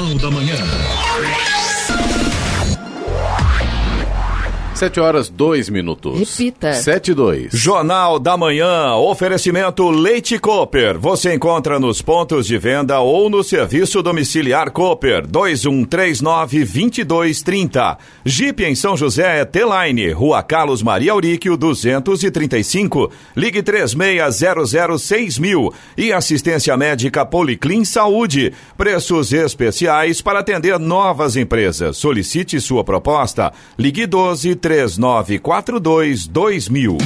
Jornal da Manhã. Sete horas, dois minutos. Repita. Sete e dois. Jornal da Manhã, oferecimento Leite Cooper. Você encontra nos pontos de venda ou no serviço domiciliar Cooper, 2139-2230. Jeep em São José é T-Line, Rua Carlos Maria Auríquio, 235. Ligue 36006000. E assistência médica Policlin Saúde. Preços especiais para atender novas empresas. Solicite sua proposta. Ligue 12 3942 2000.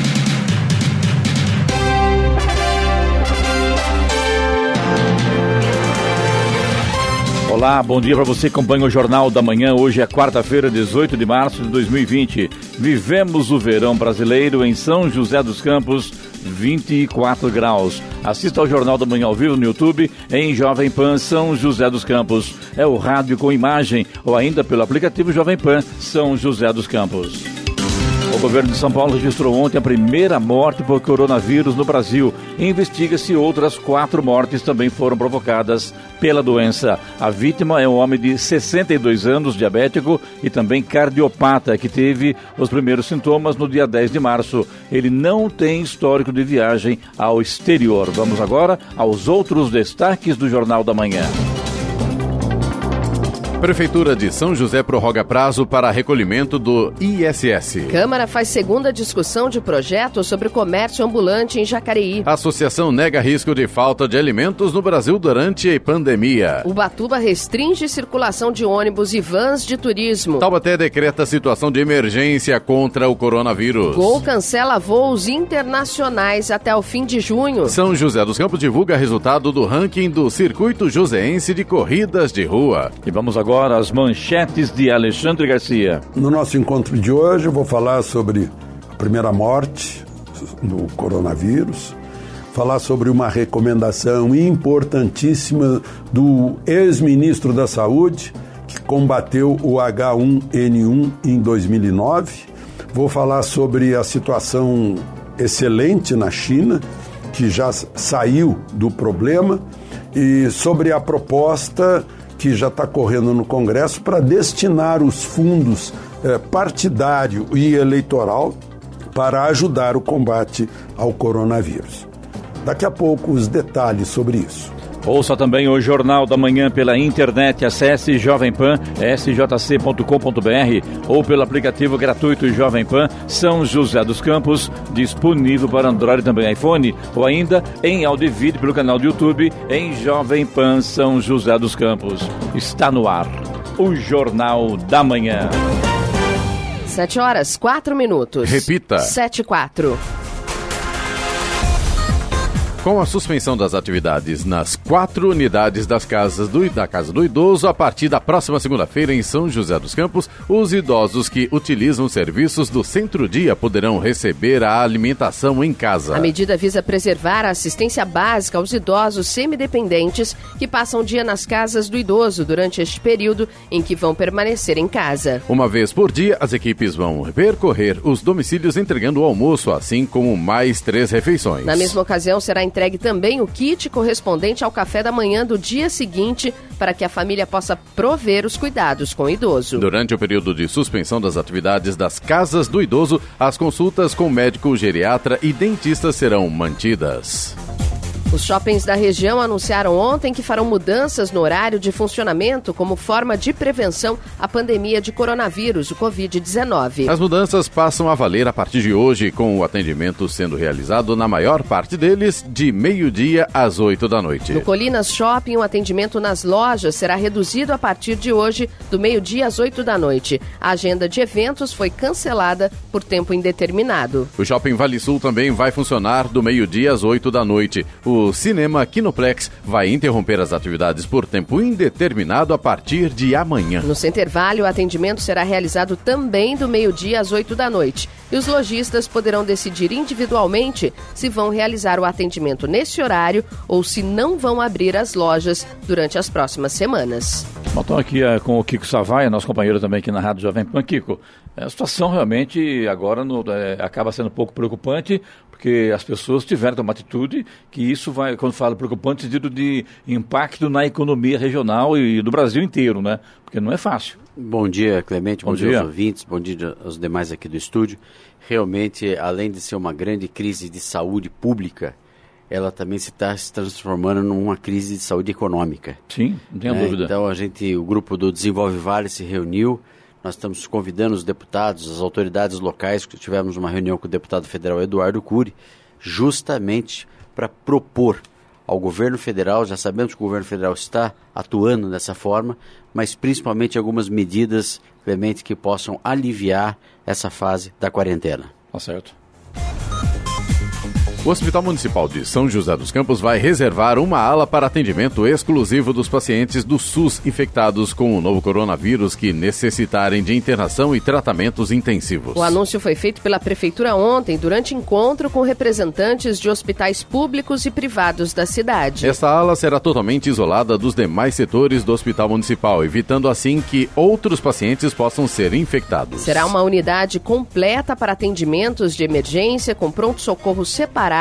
Olá, bom dia para você que acompanha o Jornal da Manhã. Hoje é quarta-feira, 18 de março de 2020. Vivemos o verão brasileiro em São José dos Campos, 24 graus. Assista ao Jornal da Manhã ao vivo no YouTube em Jovem Pan São José dos Campos. É o rádio com imagem ou ainda pelo aplicativo Jovem Pan São José dos Campos. O governo de São Paulo registrou ontem a primeira morte por coronavírus no Brasil. Investiga-se outras quatro mortes também foram provocadas pela doença. A vítima é um homem de 62 anos, diabético e também cardiopata, que teve os primeiros sintomas no dia 10 de março. Ele não tem histórico de viagem ao exterior. Vamos agora aos outros destaques do Jornal da Manhã. Prefeitura de São José prorroga prazo para recolhimento do ISS. Câmara faz segunda discussão de projeto sobre comércio ambulante em Jacareí. Associação nega risco de falta de alimentos no Brasil durante a pandemia. Ubatuba restringe circulação de ônibus e vans de turismo. Taubaté decreta situação de emergência contra o coronavírus. Gol cancela voos internacionais até o fim de junho. São José dos Campos divulga resultado do ranking do Circuito Joseense de Corridas de Rua. E vamos agora as manchetes de Alexandre Garcia. No nosso encontro de hoje, eu vou falar sobre a primeira morte do coronavírus, falar sobre uma recomendação importantíssima do ex-ministro da Saúde, que combateu o H1N1 em 2009. Vou falar sobre a situação excelente na China, que já saiu do problema, e sobre a proposta que já está correndo no Congresso para destinar os fundos eh, partidário e eleitoral para ajudar o combate ao coronavírus. Daqui a pouco os detalhes sobre isso. Ouça também o Jornal da Manhã pela internet. Acesse Jovem Pan, sjc.com.br ou pelo aplicativo gratuito Jovem Pan São José dos Campos, disponível para Android e também iPhone, ou ainda em áudio e vídeo pelo canal do YouTube em Jovem Pan São José dos Campos. Está no ar o Jornal da Manhã. Sete horas, quatro minutos. Repita. Sete e quatro. Com a suspensão das atividades nas quatro unidades das casas do, da Casa do Idoso, a partir da próxima segunda-feira em São José dos Campos, os idosos que utilizam serviços do Centro-Dia poderão receber a alimentação em casa. A medida visa preservar a assistência básica aos idosos semidependentes que passam o dia nas casas do idoso durante este período em que vão permanecer em casa. Uma vez por dia, as equipes vão percorrer os domicílios entregando o almoço, assim como mais três refeições. Na mesma ocasião, será entregue também o kit correspondente ao café da manhã do dia seguinte para que a família possa prover os cuidados com o idoso. Durante o período de suspensão das atividades das casas do idoso, as consultas com médico geriatra e dentista serão mantidas. Os shoppings da região anunciaram ontem que farão mudanças no horário de funcionamento como forma de prevenção à pandemia de coronavírus, o Covid-19. As mudanças passam a valer a partir de hoje, com o atendimento sendo realizado na maior parte deles de meio-dia às 8 da noite. No Colinas Shopping, o atendimento nas lojas será reduzido a partir de hoje, do meio-dia às 8 da noite. A agenda de eventos foi cancelada por tempo indeterminado. O Shopping Vale Sul também vai funcionar do meio-dia às 8 da noite. O Cinema Kinoplex vai interromper as atividades por tempo indeterminado a partir de amanhã. No Center Vale, o atendimento será realizado também do meio-dia às 8 da noite. E os lojistas poderão decidir individualmente se vão realizar o atendimento nesse horário ou se não vão abrir as lojas durante as próximas semanas. Estou aqui é, com o Kiko Savaia, nosso companheiro também aqui na Rádio Jovem Pan. Kiko, a situação realmente agora no, é, acaba sendo um pouco preocupante, porque as pessoas tiveram uma atitude que isso vai, quando fala preocupante, sentido de impacto na economia regional e do Brasil inteiro, né? Porque não é fácil. Bom dia, Clemente. Bom, bom dia. dia aos ouvintes. Bom dia aos demais aqui do estúdio. Realmente, além de ser uma grande crise de saúde pública, ela também se está se transformando numa crise de saúde econômica. Sim, não tenho é, dúvida. Então a gente, o grupo do Desenvolve Vale se reuniu. Nós estamos convidando os deputados, as autoridades locais, tivemos uma reunião com o deputado federal Eduardo Cury, justamente para propor ao governo federal, já sabemos que o governo federal está atuando dessa forma, mas principalmente algumas medidas, Clemente, que possam aliviar essa fase da quarentena. Tá certo. O Hospital Municipal de São José dos Campos vai reservar uma ala para atendimento exclusivo dos pacientes do SUS infectados com o novo coronavírus que necessitarem de internação e tratamentos intensivos. O anúncio foi feito pela Prefeitura ontem, durante encontro com representantes de hospitais públicos e privados da cidade. Esta ala será totalmente isolada dos demais setores do Hospital Municipal, evitando assim que outros pacientes possam ser infectados. Será uma unidade completa para atendimentos de emergência com pronto-socorro separado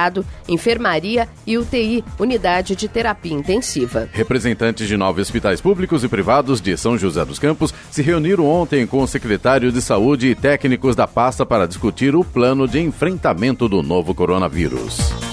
enfermaria e UTI, unidade de terapia intensiva. Representantes de nove hospitais públicos e privados de São José dos Campos se reuniram ontem com o secretário de Saúde e técnicos da pasta para discutir o plano de enfrentamento do novo coronavírus.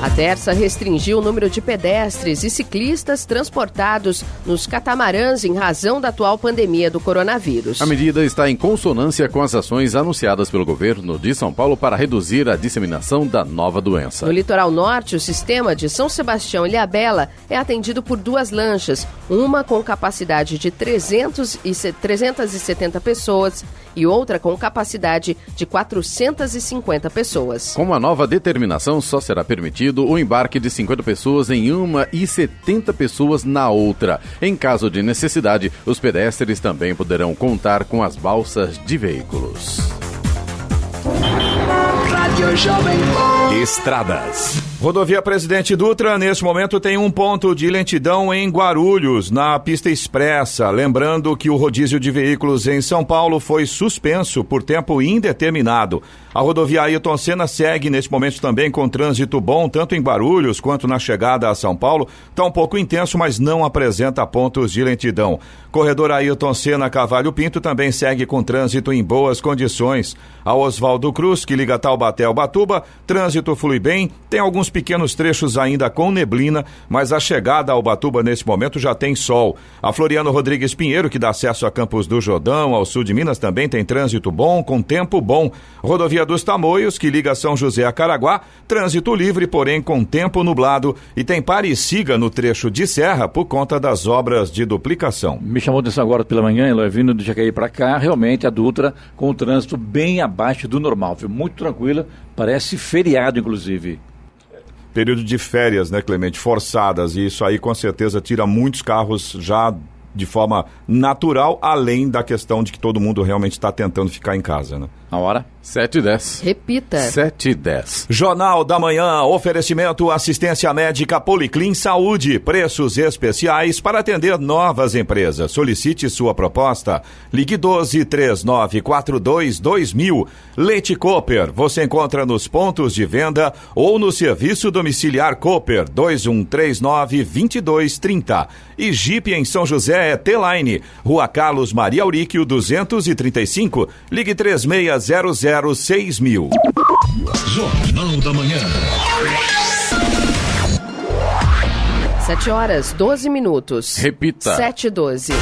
A Terça restringiu o número de pedestres e ciclistas transportados nos catamarãs em razão da atual pandemia do coronavírus. A medida está em consonância com as ações anunciadas pelo governo de São Paulo para reduzir a disseminação da nova doença. No litoral norte, o sistema de São Sebastião e Ilhabela é atendido por duas lanchas, uma com capacidade de 300 e 370 pessoas e outra com capacidade de 450 pessoas. Com a nova determinação, só será permitido o embarque de 50 pessoas em uma e 70 pessoas na outra. Em caso de necessidade, os pedestres também poderão contar com as balsas de veículos. Estradas. Rodovia Presidente Dutra, neste momento, tem um ponto de lentidão em Guarulhos, na pista expressa. Lembrando que o rodízio de veículos em São Paulo foi suspenso por tempo indeterminado. A rodovia Ailton Senna segue neste momento também com trânsito bom, tanto em Guarulhos quanto na chegada a São Paulo. Está um pouco intenso, mas não apresenta pontos de lentidão. Corredor Ailton Senna Cavalho Pinto também segue com trânsito em boas condições. A Oswaldo Cruz, que liga Taubaté ao Batuba, trânsito flui bem. Tem alguns pequenos trechos ainda com neblina, mas a chegada ao Batuba nesse momento já tem sol. A Floriano Rodrigues Pinheiro, que dá acesso a Campos do Jordão, ao sul de Minas, também tem trânsito bom, com tempo bom. Rodovia dos Tamoios, que liga São José a Caraguá, trânsito livre, porém com tempo nublado, e tem pare e siga no trecho de serra por conta das obras de duplicação. Me chamou atenção agora pela manhã, Eloy, vindo de Jacaí para cá, realmente a Dutra com o trânsito bem abaixo do normal, viu? muito tranquila, parece feriado inclusive. Período de férias, né, Clemente, forçadas, e isso aí com certeza tira muitos carros já de forma natural, além da questão de que todo mundo realmente está tentando ficar em casa, né? A hora? 7 e 10. Repita. 7 e 10. Jornal da Manhã, oferecimento assistência médica Policlin Saúde, preços especiais para atender novas empresas. Solicite sua proposta. Ligue 12 3942 2000. Leite Cooper, você encontra nos pontos de venda ou no serviço domiciliar Cooper 2139 2230. E Jeep em São José é T-Line, Rua Carlos Maria Auríquio 235. Ligue 36 006000. mil. Jornal da Manhã. 7 horas, 12 minutos. Repita. 7 e 12.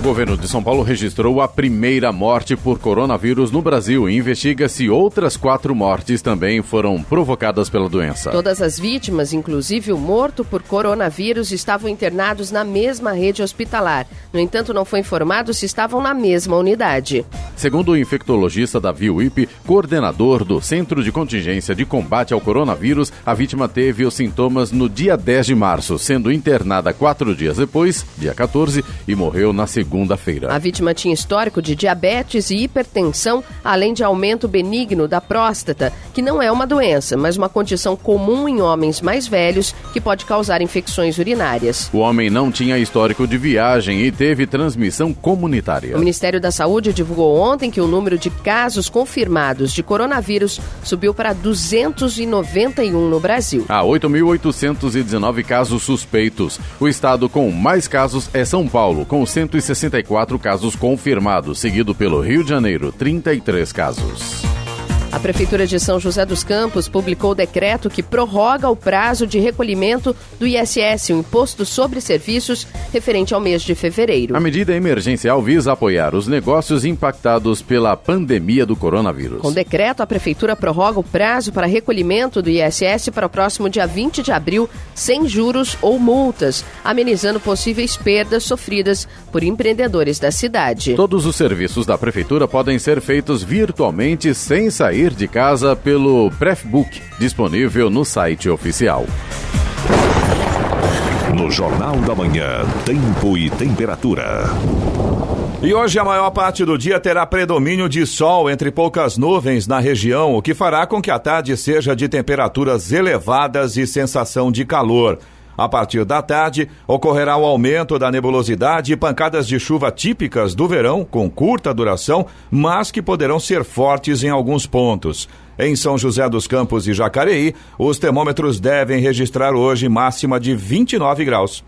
O governo de São Paulo registrou a primeira morte por coronavírus no Brasil e investiga se outras quatro mortes também foram provocadas pela doença. Todas as vítimas, inclusive o morto por coronavírus, estavam internados na mesma rede hospitalar. No entanto, não foi informado se estavam na mesma unidade. Segundo o infectologista Davi Wipe, coordenador do Centro de Contingência de Combate ao Coronavírus, a vítima teve os sintomas no dia 10 de março, sendo internada quatro dias depois, dia 14, e morreu na segunda segunda-feira. A vítima tinha histórico de diabetes e hipertensão, além de aumento benigno da próstata, que não é uma doença, mas uma condição comum em homens mais velhos que pode causar infecções urinárias. O homem não tinha histórico de viagem e teve transmissão comunitária. O Ministério da Saúde divulgou ontem que o número de casos confirmados de coronavírus subiu para 291 no Brasil. Há 8.819 casos suspeitos. O estado com mais casos é São Paulo, com 164 casos confirmados, seguido pelo Rio de Janeiro, 33 casos. A Prefeitura de São José dos Campos publicou o decreto que prorroga o prazo de recolhimento do ISS, o Imposto sobre Serviços, referente ao mês de fevereiro. A medida emergencial visa apoiar os negócios impactados pela pandemia do coronavírus. Com o decreto, a Prefeitura prorroga o prazo para recolhimento do ISS para o próximo dia 20 de abril, sem juros ou multas, amenizando possíveis perdas sofridas por empreendedores da cidade. Todos os serviços da Prefeitura podem ser feitos virtualmente sem sair de casa pelo Prefbook, disponível no site oficial. No Jornal da Manhã, Tempo e Temperatura. E hoje a maior parte do dia terá predomínio de sol entre poucas nuvens na região, o que fará com que a tarde seja de temperaturas elevadas e sensação de calor. A partir da tarde, ocorrerá o aumento da nebulosidade e pancadas de chuva típicas do verão, com curta duração, mas que poderão ser fortes em alguns pontos. Em São José dos Campos e Jacareí, os termômetros devem registrar hoje máxima de 29 graus.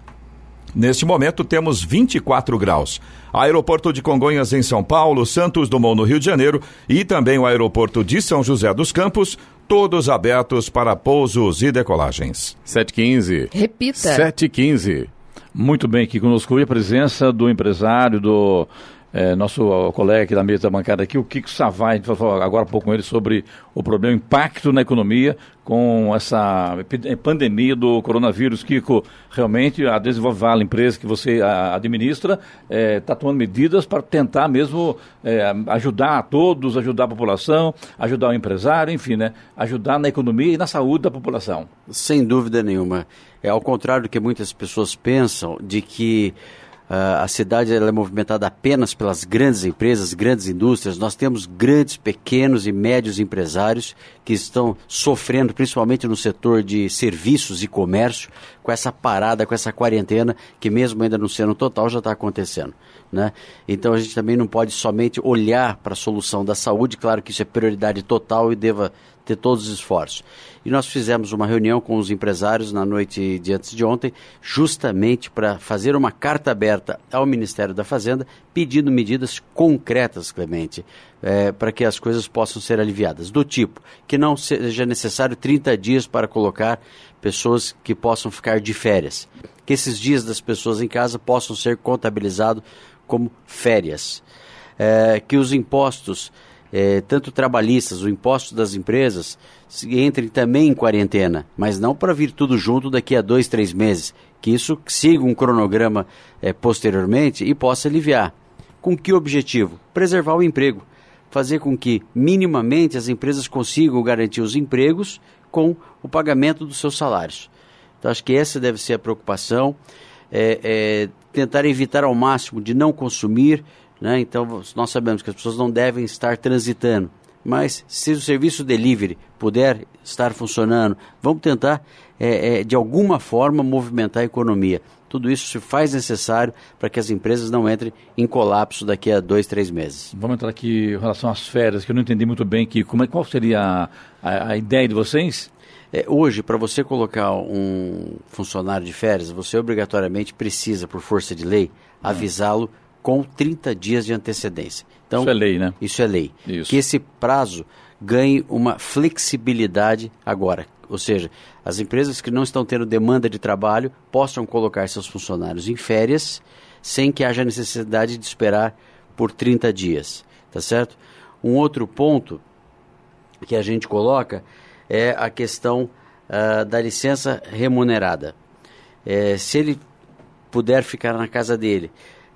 Neste momento temos 24 graus. Aeroporto de Congonhas em São Paulo, Santos Dumont no Rio de Janeiro e também o aeroporto de São José dos Campos, todos abertos para pousos e decolagens. 715. Repita. 715. Muito bem, aqui conosco a presença do empresário, do é, nosso colega aqui da mesa bancada aqui, o Kiko Savai, a falou agora há pouco com ele sobre o problema, o impacto na economia com essa pandemia do coronavírus. Kiko, realmente a Desenvolve empresa que você administra, está é, tá tomando medidas para tentar mesmo é, ajudar a todos, ajudar a população, ajudar o empresário, enfim, né, ajudar na economia e na saúde da população. Sem dúvida nenhuma. É ao contrário do que muitas pessoas pensam, de que a cidade é movimentada apenas pelas grandes empresas, grandes indústrias. Nós temos grandes, pequenos e médios empresários que estão sofrendo, principalmente no setor de serviços e comércio, com essa parada, com essa quarentena, que mesmo ainda não sendo total, já está acontecendo. Né? Então a gente também não pode somente olhar para a solução da saúde, claro que isso é prioridade total e deva ter todos os esforços. E nós fizemos uma reunião com os empresários na noite de antes de ontem, justamente para fazer uma carta aberta ao Ministério da Fazenda, pedindo medidas concretas, Clemente, é, para que as coisas possam ser aliviadas. Do tipo, que não seja necessário 30 dias para colocar pessoas que possam ficar de férias. Que esses dias das pessoas em casa possam ser contabilizados como férias. É, que os impostos é, tanto trabalhistas, o imposto das empresas, entrem também em quarentena, mas não para vir tudo junto daqui a dois, três meses. Que isso siga um cronograma é, posteriormente e possa aliviar. Com que objetivo? Preservar o emprego. Fazer com que, minimamente, as empresas consigam garantir os empregos com o pagamento dos seus salários. Então, acho que essa deve ser a preocupação. É, é, tentar evitar ao máximo de não consumir, né? Então, nós sabemos que as pessoas não devem estar transitando. Mas se o serviço delivery puder estar funcionando, vamos tentar, é, é, de alguma forma, movimentar a economia. Tudo isso se faz necessário para que as empresas não entrem em colapso daqui a dois, três meses. Vamos entrar aqui em relação às férias, que eu não entendi muito bem que, como é, qual seria a, a, a ideia de vocês? É, hoje, para você colocar um funcionário de férias, você obrigatoriamente precisa, por força de lei, avisá-lo com 30 dias de antecedência. Então, isso é lei, né? Isso é lei. Isso. Que esse prazo ganhe uma flexibilidade agora. Ou seja, as empresas que não estão tendo demanda de trabalho possam colocar seus funcionários em férias sem que haja necessidade de esperar por 30 dias. Tá certo? Um outro ponto que a gente coloca é a questão uh, da licença remunerada. É, se ele puder ficar na casa dele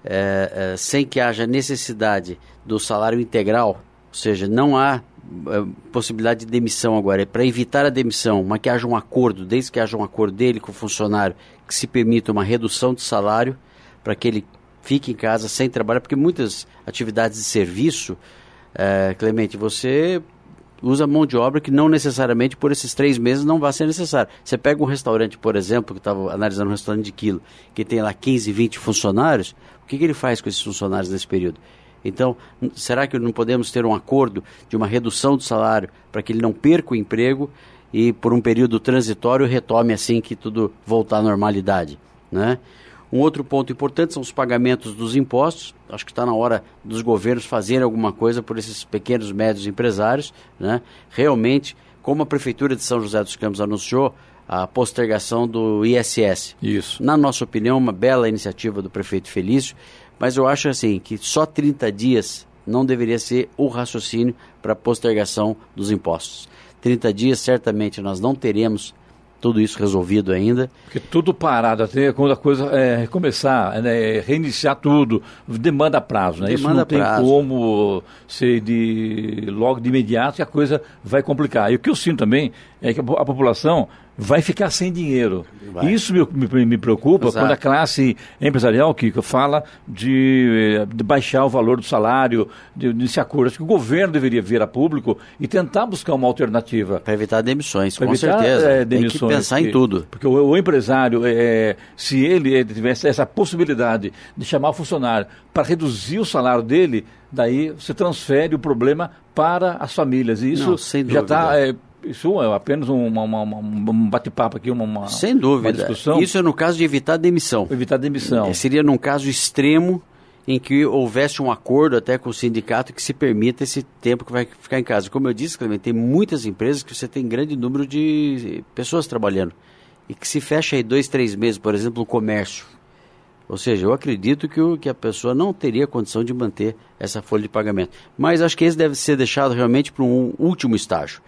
é, é, sem que haja necessidade do salário integral, ou seja, não há é, possibilidade de demissão agora, é para evitar a demissão, mas que haja um acordo, desde que haja um acordo dele com o funcionário, que se permita uma redução de salário para que ele fique em casa sem trabalhar, porque muitas atividades de serviço, é, Clemente, você usa mão de obra que não necessariamente por esses três meses não vai ser necessário. Você pega um restaurante, por exemplo, que estava analisando um restaurante de quilo, que tem lá 15, 20 funcionários, o que, que ele faz com esses funcionários nesse período? Então, será que não podemos ter um acordo de uma redução do salário para que ele não perca o emprego e por um período transitório retome assim que tudo voltar à normalidade, né? Um outro ponto importante são os pagamentos dos impostos. Acho que está na hora dos governos fazerem alguma coisa por esses pequenos e médios empresários. Né? Realmente, como a Prefeitura de São José dos Campos anunciou, a postergação do ISS. Isso. Na nossa opinião, uma bela iniciativa do prefeito Felício, mas eu acho assim que só 30 dias não deveria ser o raciocínio para a postergação dos impostos. 30 dias certamente nós não teremos tudo isso resolvido ainda. Porque tudo parado, até quando a coisa é, recomeçar, né, reiniciar tudo, demanda prazo, né? Demanda isso não tem prazo. como ser de logo de imediato que a coisa vai complicar. E o que eu sinto também é que a população vai ficar sem dinheiro. Vai. Isso me, me, me preocupa Exato. quando a classe empresarial que fala de, eh, de baixar o valor do salário, de, se acordo. Acho que o governo deveria vir a público e tentar buscar uma alternativa. Para evitar demissões, Pra com evitar, certeza. é, Tem que demissões, pensar em tudo. Porque o, o empresário, é, se ele, eh, tivesse essa possibilidade de chamar o funcionário para reduzir o salário dele, daí você transfere o problema para as famílias. E isso Não, já está. Isso é apenas uma- uma- uma- um bate-papo aqui, uma, Sem dúvida. discussão. Isso é no caso de evitar demissão. evitar demissão. É, seria num caso extremo em que houvesse um acordo até com o sindicato que se permita esse tempo que vai ficar em casa. Como eu disse, Clemente, tem muitas empresas que você tem grande número de pessoas trabalhando e que se fecha aí dois, três meses, por exemplo, o comércio. Ou seja, eu acredito que, o, que a pessoa não teria condição de manter essa folha de pagamento. Mas acho que esse deve ser deixado realmente para um último estágio.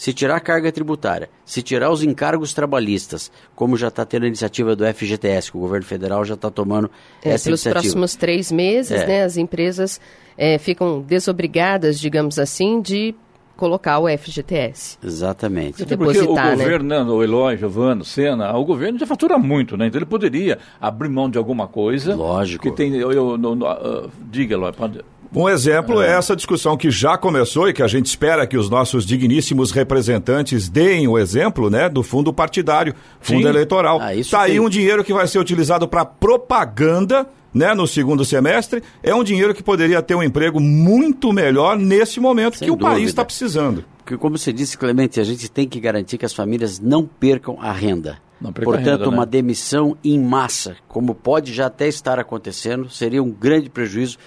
Se tirar a carga tributária, se tirar os encargos trabalhistas, como já está tendo a iniciativa do FGTS, que o governo federal já está tomando É, essa pelos iniciativa. próximos três meses, É. né, as empresas é, ficam desobrigadas, digamos assim, de colocar o FGTS. Exatamente. Até porque o né? governo, né, o Eloy, Giovano, Sena, o governo já fatura muito, né? Então ele poderia abrir mão de alguma coisa. Lógico. Que tem, eu, eu, no- no- ah, diga, Eloy, pode... Um exemplo é essa discussão que já começou e que a gente espera que os nossos digníssimos representantes deem o exemplo, né, do fundo partidário, fundo Sim. eleitoral. Ah, isso tá aí um dinheiro que vai ser utilizado para propaganda, né, no segundo semestre. É um dinheiro que poderia ter um emprego muito melhor nesse momento Sem que o país dúvida. está precisando. Porque, como você disse, Clemente, a gente tem que garantir que as famílias não percam a renda. Não percam a Portanto, renda, né? uma demissão em massa, como pode já até estar acontecendo, seria um grande prejuízo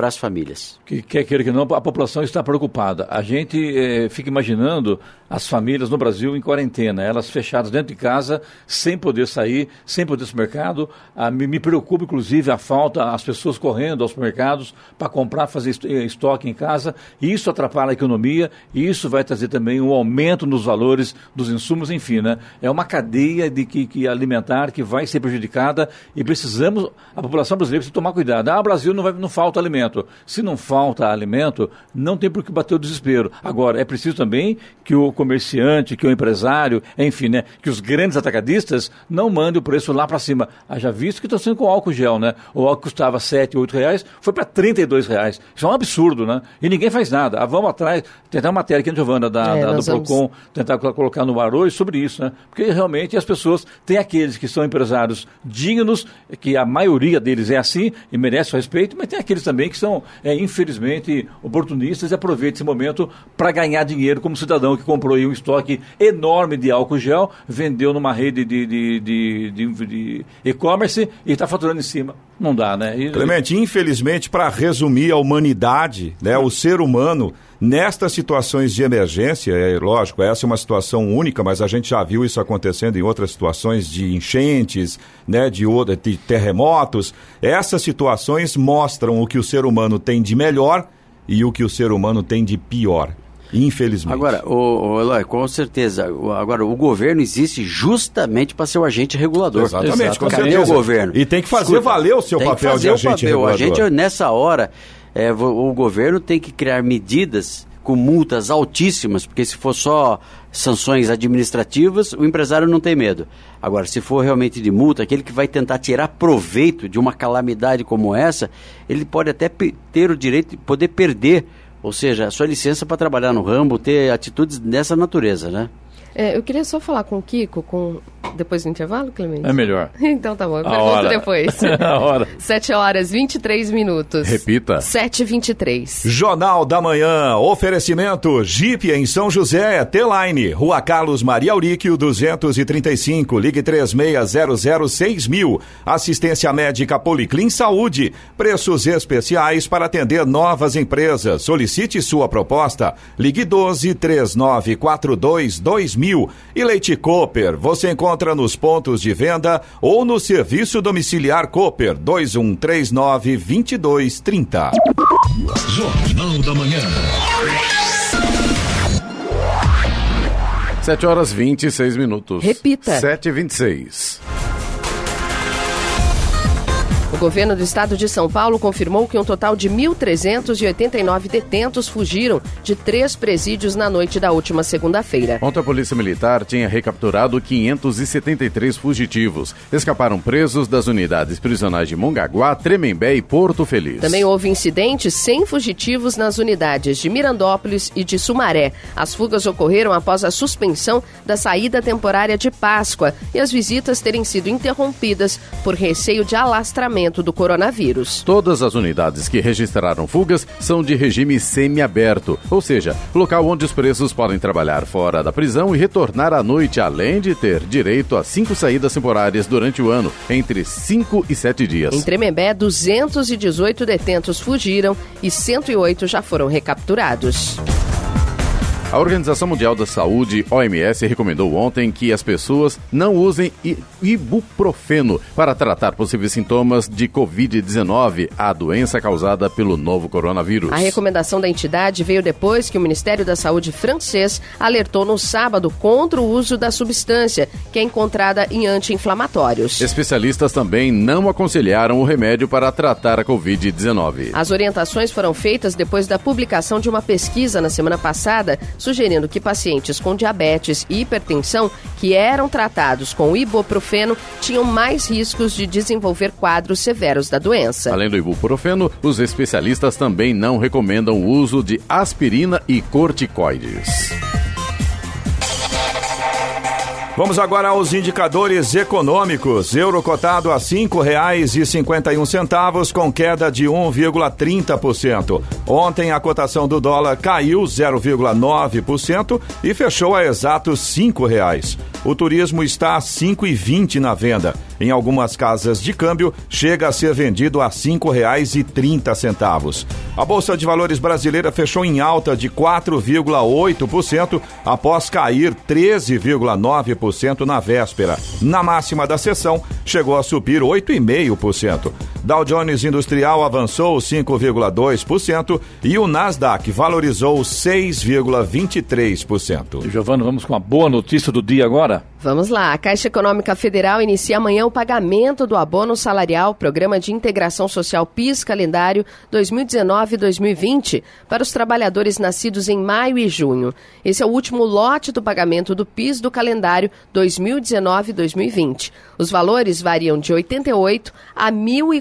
para as famílias. Que quer queira que não, a população está preocupada. A gente eh, fica imaginando as famílias no Brasil em quarentena, elas fechadas dentro de casa, sem poder sair, sem poder ir ao supermercado. Ah, me, me preocupa, inclusive, a falta, as pessoas correndo aos supermercados para comprar, fazer eh, estoque em casa. Isso atrapalha a economia e isso vai trazer também um aumento nos valores dos insumos, enfim, né? É uma cadeia de que, que alimentar que vai ser prejudicada e precisamos, a população brasileira precisa tomar cuidado. Ah, Brasil não, vai, não falta alimento. Se não falta alimento, não tem por que bater o desespero. Agora, é preciso também que o comerciante, que o empresário, enfim, né, que os grandes atacadistas não mandem o preço lá para cima. Haja visto que estão sendo com álcool gel, né? O álcool custava 7, 8 reais, foi para 32 reais. Isso é um absurdo, né? E ninguém faz nada. Ah, vamos atrás, tentar uma matéria aqui, Giovana, da, É, da- do vamos- Procon, tentar colo- colocar no ar hoje sobre isso, né? Porque realmente as pessoas têm aqueles que são empresários dignos, que a maioria deles é assim e merece o respeito, mas tem aqueles também que são, é, infelizmente, oportunistas e aproveitam esse momento para ganhar dinheiro, como cidadão que comprou aí um estoque enorme de álcool gel, vendeu numa rede de, de, de, de- de e-commerce e está faturando em cima. Não dá, né? E- Clemente, infelizmente, para resumir a humanidade, né, o ser humano, nestas situações de emergência, é lógico, essa é uma situação única, mas a gente já viu isso acontecendo em outras situações de enchentes, né, de, de terremotos. Essas situações mostram o que o ser humano tem de melhor e o que o ser humano tem de pior. Infelizmente. Agora, o, o Eloy, com certeza, agora o governo existe justamente para ser o agente regulador. Exatamente, com Cadê certeza. o governo? E tem que fazer valer o seu papel fazer de o agente papel. A regulador. gente, nessa hora, é, o governo tem que criar medidas com multas altíssimas, porque se for só sanções administrativas, o empresário não tem medo. Agora, se for realmente de multa, aquele que vai tentar tirar proveito de uma calamidade como essa, ele pode até ter o direito de poder perder, ou seja, a sua licença para trabalhar no ramo, ter atitudes dessa natureza, né? É, eu queria só falar com o Kiko, com depois do intervalo, Clemente? É melhor. então tá bom, eu pergunto hora. depois. a hora. 7 horas 23 minutos. Repita. 7h23. Jornal da Manhã, oferecimento Jeep em São José, T-Line, Rua Carlos Maria Auríquio, 235, ligue 36006000. Assistência médica Policlin Saúde, preços especiais para atender novas empresas. Solicite sua proposta, ligue 12 3942 2000. E Leite Cooper, você encontra encontra nos pontos de venda ou no serviço domiciliar Cooper 2139 2230. Jornal da Manhã. 7 horas 26 minutos. Repita. 7 e 26 governo do estado de São Paulo confirmou que um total de 1.389 detentos fugiram de três presídios na noite da última segunda-feira. Ontem a Polícia Militar tinha recapturado 573 fugitivos. Escaparam presos das unidades prisionais de Mongaguá, Tremembé e Porto Feliz. Também houve incidentes sem fugitivos nas unidades de Mirandópolis e de Sumaré. As fugas ocorreram após a suspensão da saída temporária de Páscoa e as visitas terem sido interrompidas por receio de alastramento do coronavírus. Todas as unidades que registraram fugas são de regime semiaberto, ou seja, local onde os presos podem trabalhar fora da prisão e retornar à noite, além de ter direito a cinco saídas temporárias durante o ano, entre cinco e sete dias. Em Tremembé, 218 detentos fugiram e 108 já foram recapturados. A Organização Mundial da Saúde, OMS, recomendou ontem que as pessoas não usem ibuprofeno para tratar possíveis sintomas de Covid-19, a doença causada pelo novo coronavírus. A recomendação da entidade veio depois que o Ministério da Saúde francês alertou no sábado contra o uso da substância, que é encontrada em anti-inflamatórios. Especialistas também não aconselharam o remédio para tratar a Covid-19. As orientações foram feitas depois da publicação de uma pesquisa na semana passada sugerindo que pacientes com diabetes e hipertensão que eram tratados com ibuprofeno tinham mais riscos de desenvolver quadros severos da doença. Além do ibuprofeno, os especialistas também não recomendam o uso de aspirina e corticoides. Vamos agora aos indicadores econômicos. Euro cotado a um centavos com queda de 1,30%. Ontem a cotação do dólar caiu 0,9% e fechou a exatos cinco reais. O turismo está a cinco e vinte na venda. Em algumas casas de câmbio chega a ser vendido a trinta centavos. A Bolsa de Valores brasileira fechou em alta de 4,8% após cair 13,9% na véspera. Na máxima da sessão, chegou a subir 8,5%. Dow Jones Industrial avançou 5,2% e o Nasdaq valorizou 6,23%. Giovana, vamos com a boa notícia do dia agora? Vamos lá. A Caixa Econômica Federal inicia amanhã o pagamento do abono salarial, Programa de Integração Social PIS Calendário 2019-2020, para os trabalhadores nascidos em maio e junho. Esse é o último lote do pagamento do PIS do calendário 2019-2020. Os valores variam de R$ 88 a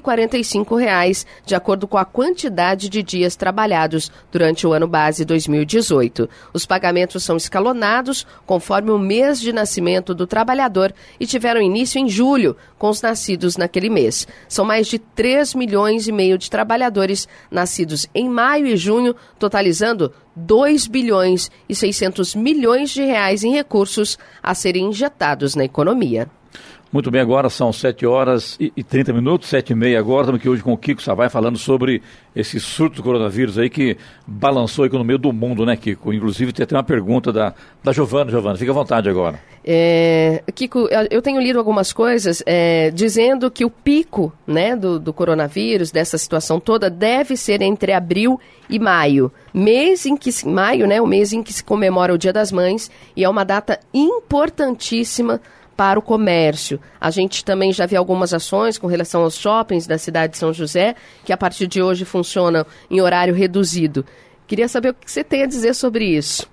1.045 reais, de acordo com a quantidade de dias trabalhados durante o ano base 2018. Os pagamentos são escalonados conforme o mês de nascimento do Trabalhador e tiveram início em julho, com os nascidos naquele mês. São mais de 3 milhões e meio de trabalhadores nascidos em maio e junho, totalizando 2 bilhões e 600 milhões de reais em recursos a serem injetados na economia. Muito bem, agora são 7 horas e 30 minutos, 7 e meia agora. Estamos aqui hoje com o Kiko Savai falando sobre esse surto do coronavírus aí que balançou a economia do mundo, né, Kiko? Inclusive, tem até uma pergunta da, da Giovana. Giovana, fica à vontade agora. É, Kiko, eu tenho lido algumas coisas é, dizendo que o pico né, do, do coronavírus, dessa situação toda, deve ser entre abril e maio. Mês em que maio, né, o mês em que se comemora o Dia das Mães, e é uma data importantíssima para o comércio. A gente também já viu algumas ações com relação aos shoppings da cidade de São José, que a partir de hoje funcionam em horário reduzido. Queria saber o que você tem a dizer sobre isso.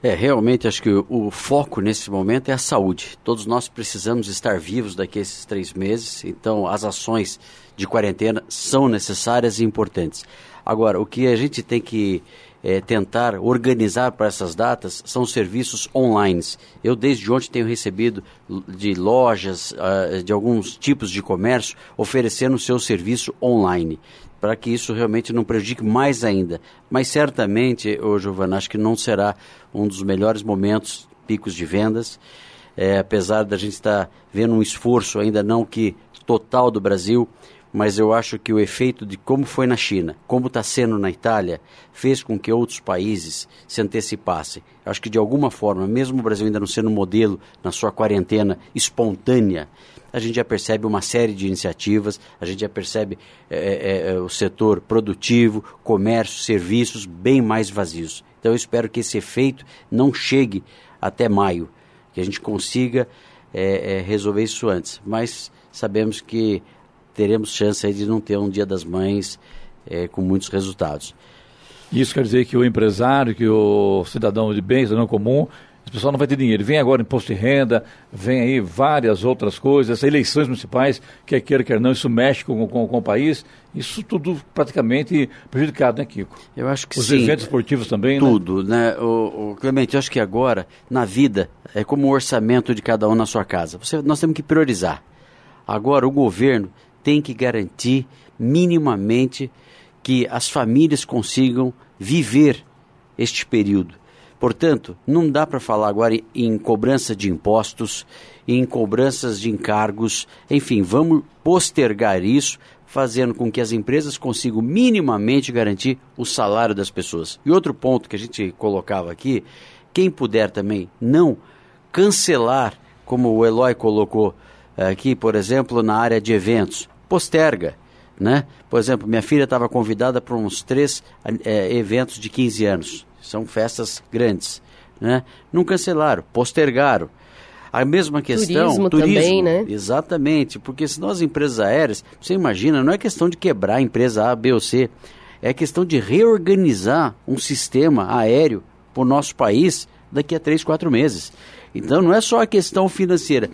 É, realmente acho que o, foco nesse momento é a saúde. Todos nós precisamos estar vivos daqui a esses três meses, então as ações de quarentena são necessárias e importantes. Agora, o que a gente tem que é, tentar organizar para essas datas são serviços online. Eu, desde ontem, tenho recebido de lojas, uh, de alguns tipos de comércio, oferecendo seu serviço online para que isso realmente não prejudique mais ainda. Mas certamente, ô Giovana, acho que não será um dos melhores momentos, picos de vendas, é, apesar da gente estar vendo um esforço ainda não que total do Brasil, mas eu acho que o efeito de como foi na China, como está sendo na Itália, fez com que outros países se antecipassem. Acho que de alguma forma, mesmo o Brasil ainda não sendo modelo na sua quarentena espontânea, a gente já percebe uma série de iniciativas, a gente já percebe é, é, é, o setor produtivo, comércio, serviços bem mais vazios. Então eu espero que esse efeito não chegue até maio, que a gente consiga é, é, resolver isso antes. Mas sabemos que teremos chance de não ter um Dia das Mães é, com muitos resultados. Isso quer dizer que o empresário, que o cidadão de bem, cidadão comum, o pessoal não vai ter dinheiro. Vem agora imposto de renda, vem aí várias outras coisas, eleições municipais, quer queira, quer não, isso mexe com, com, com o país. Isso tudo praticamente prejudicado, né, Kiko? Eu acho que Os sim. Os eventos esportivos também, né? Tudo, né? O, o, Clemente, eu acho que agora, na vida, é como o orçamento de cada um na sua casa. Você, nós temos que priorizar. Agora, o governo tem que garantir minimamente que as famílias consigam viver este período. Portanto, não dá para falar agora em cobrança de impostos, em cobranças de encargos, enfim, vamos postergar isso, fazendo com que as empresas consigam minimamente garantir o salário das pessoas. E outro ponto que a gente colocava aqui, quem puder também não cancelar, como o Eloy colocou aqui, por exemplo, na área de eventos, posterga. Né? Por exemplo, minha filha estava convidada para uns três é, eventos de 15 anos são festas grandes, né? Não cancelaram, postergaram. A mesma questão, turismo, turismo também, né? Exatamente, porque senão as empresas aéreas, você imagina, não é questão de quebrar a empresa A, B ou C, é questão de reorganizar um sistema aéreo para o nosso país daqui a três, quatro meses. Então não é só a questão financeira.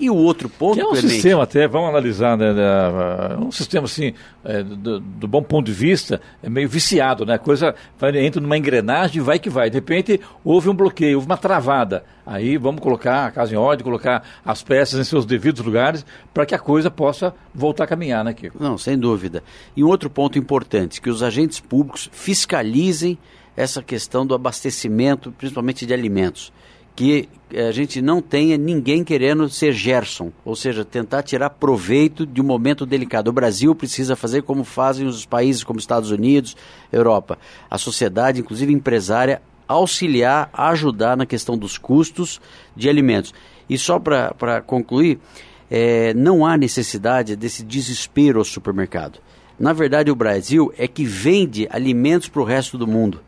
E o outro ponto, que é um Clemente, sistema até, vamos analisar, né, né, um sistema assim, é, do, do, bom ponto de vista, é meio viciado, né? A coisa vai, entra numa engrenagem, vai que vai. De repente houve um bloqueio, houve uma travada. Aí vamos colocar a casa em ordem, colocar as peças em seus devidos lugares para que a coisa possa voltar a caminhar, né, Kiko? Não, sem dúvida. E um outro ponto importante, que os agentes públicos fiscalizem essa questão do abastecimento, principalmente de alimentos que a gente não tenha ninguém querendo ser Gerson, ou seja, tentar tirar proveito de um momento delicado. O Brasil precisa fazer como fazem os países como Estados Unidos, Europa. A sociedade, inclusive empresária, auxiliar, ajudar na questão dos custos de alimentos. E só para concluir, é, não há necessidade desse desespero ao supermercado. Na verdade, o Brasil é que vende alimentos para o resto do mundo.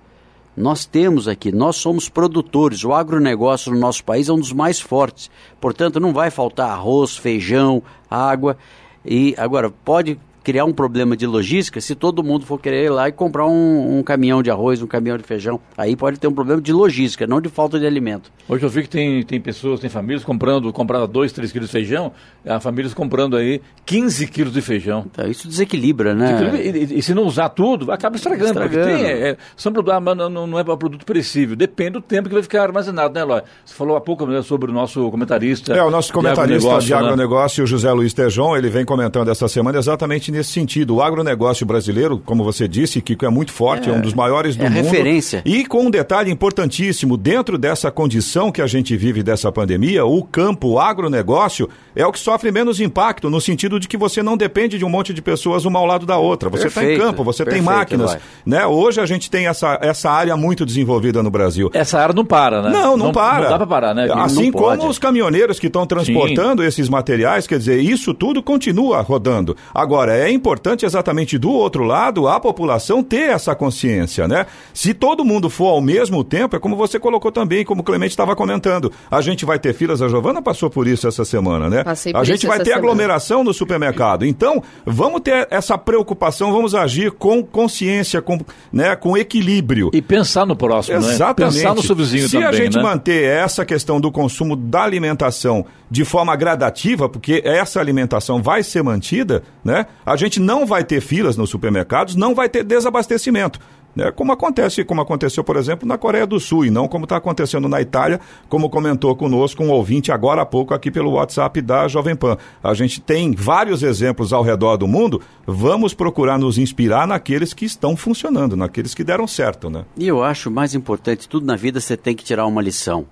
Nós temos aqui, nós somos produtores, o agronegócio no nosso país é um dos mais fortes. Portanto, não vai faltar arroz, feijão, água. E agora, pode criar um problema de logística se todo mundo for querer ir lá e comprar um, um, caminhão de arroz, um caminhão de feijão. Aí pode ter um problema de logística, não de falta de alimento. Hoje eu vi que tem, tem pessoas, tem famílias comprando, comprando 2, 3 quilos de feijão, há famílias comprando aí 15 quilos de feijão. Então, isso desequilibra, né? E, e, e, se não usar tudo, acaba estragando. estragando. Tem, é, é, são produtos, ah, não, não é para produto perecível, depende do tempo que vai ficar armazenado, né, Eloy? Você falou há pouco né, sobre o nosso comentarista. É, o nosso comentarista de agronegócio, né? José Luiz Tejon, ele vem comentando essa semana exatamente nesse sentido. O agronegócio brasileiro, como você disse, Kiko, é muito forte, é, é um dos maiores do é mundo. referência. E com um detalhe importantíssimo, dentro dessa condição que a gente vive dessa pandemia, o campo, o agronegócio, é o que sofre menos impacto, no sentido de que você não depende de um monte de pessoas uma ao lado da outra. Você está em campo, você perfeito, tem máquinas. Né? Hoje a gente tem essa, essa área muito desenvolvida no Brasil. Essa área não para, né? Não, não, não para. Não dá para parar, né? Assim como os caminhoneiros que estão transportando Sim. esses materiais, quer dizer, isso tudo continua rodando. Agora, é importante exatamente do outro lado a população ter essa consciência, né? Se todo mundo for ao mesmo tempo, é como você colocou também, como o Clemente estava comentando, a gente vai ter filas, a Giovana passou por isso essa semana, né? Passei por a gente isso vai essa ter semana. aglomeração no supermercado. Então, vamos ter essa preocupação, vamos agir com consciência, com, né, com equilíbrio. E pensar no próximo, né? Exatamente. Pensar no seu vizinho Se também, a gente né? manter essa questão do consumo da alimentação de forma gradativa, porque essa alimentação vai ser mantida, né? A gente não vai ter filas nos supermercados, não vai ter desabastecimento. Né? Como acontece, como aconteceu, por exemplo, na Coreia do Sul, e não como está acontecendo na Itália, como comentou conosco um ouvinte agora há pouco aqui pelo WhatsApp da Jovem Pan. A gente tem vários exemplos ao redor do mundo, vamos procurar nos inspirar naqueles que estão funcionando, naqueles que deram certo, né? E eu acho mais importante, tudo na vida você tem que tirar uma lição.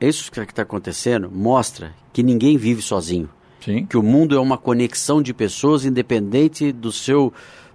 Isso que está acontecendo mostra que ninguém vive sozinho. Sim. Que o mundo é uma conexão de pessoas independente do seu,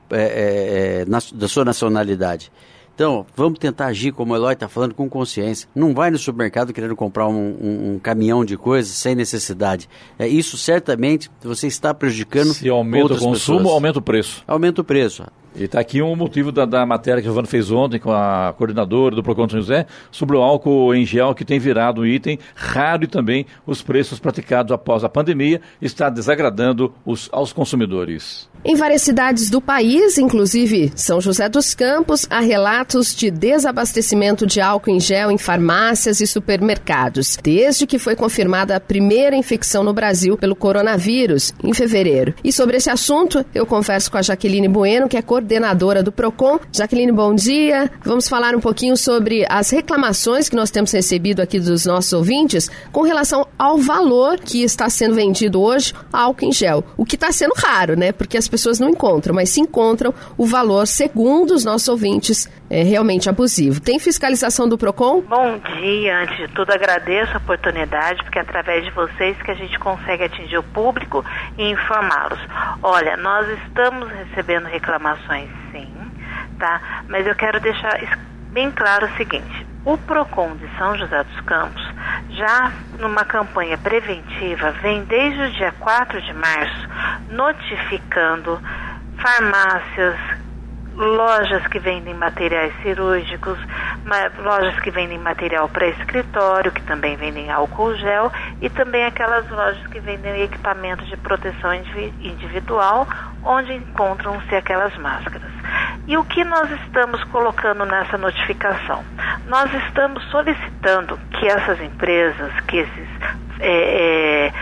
é, é, é, na- da sua nacionalidade. Então, vamos tentar agir, como o Eloy está falando, com consciência. Não vai no supermercado querendo comprar um, um- um caminhão de coisas sem necessidade. É, isso certamente você está prejudicando Se aumenta o consumo, pessoas. aumenta o preço. Aumenta o preço. E está aqui um motivo da, da matéria que o Giovanni fez ontem com a coordenadora do Procon São José sobre o álcool em gel que tem virado um item raro e também os preços praticados após a pandemia está desagradando os, aos consumidores. Em várias cidades do país, inclusive São José dos Campos, há relatos de desabastecimento de álcool em gel em farmácias e supermercados, desde que foi confirmada a primeira infecção no Brasil pelo coronavírus, em fevereiro. E sobre esse assunto, eu converso com a Jaqueline Bueno, que é coordenadora do PROCON. Jaqueline, bom dia. Vamos falar um pouquinho sobre as reclamações que nós temos recebido aqui dos nossos ouvintes com relação ao valor que está sendo vendido hoje álcool em gel. O que está sendo raro, né? Porque as pessoas não encontram, mas se encontram o valor, segundo os nossos ouvintes, é realmente abusivo. Tem fiscalização do PROCON? Bom dia, antes de tudo agradeço a oportunidade, porque é através de vocês que a gente consegue atingir o público e informá-los. Olha, nós estamos recebendo reclamações sim, tá? Mas eu quero deixar bem claro o seguinte: o PROCON de São José dos Campos, já numa campanha preventiva, vem desde o dia 4 de março notificando farmácias, lojas que vendem materiais cirúrgicos, lojas que vendem material para escritório, que também vendem álcool gel, e também aquelas lojas que vendem equipamento de proteção indivi- individual, onde encontram-se aquelas máscaras. E o que nós estamos colocando nessa notificação? Nós estamos solicitando que essas empresas, que esses é, é,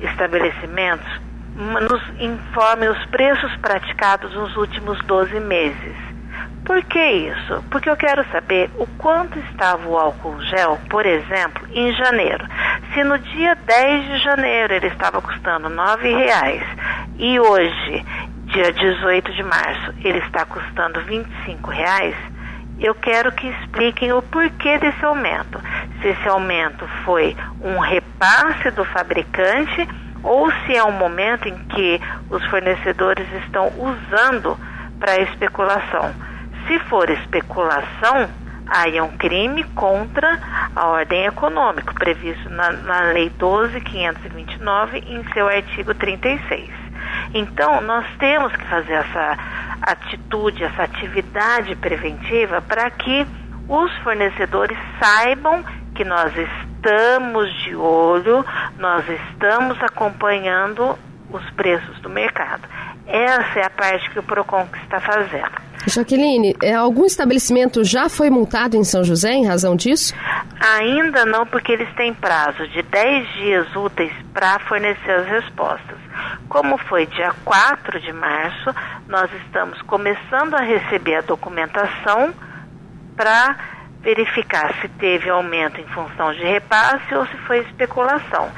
estabelecimentos nos informem os preços praticados nos últimos 12 meses. Por que isso? Porque eu quero saber o quanto estava o álcool gel, por exemplo, em janeiro. Se no dia 10 de janeiro ele estava custando R$ 9,00 e hoje, dia 18 de março, ele está custando R$ 25,00, eu quero que expliquem o porquê desse aumento. Se esse aumento foi um repasse do fabricante ou se é um momento em que os fornecedores estão usando para especulação. Se for especulação, aí é um crime contra a ordem econômica, previsto na, na Lei 12.529, em seu artigo 36. Então, nós temos que fazer essa atitude, essa atividade preventiva para que os fornecedores saibam que nós estamos de olho, nós estamos acompanhando os preços do mercado. Essa é a parte que o PROCON está fazendo. Jaqueline, é, algum estabelecimento já foi multado em São José em razão disso? Ainda não, porque eles têm prazo de 10 dias úteis para fornecer as respostas. Como foi dia 4 de março, nós estamos começando a receber a documentação para verificar se teve aumento em função de repasse ou se foi especulação.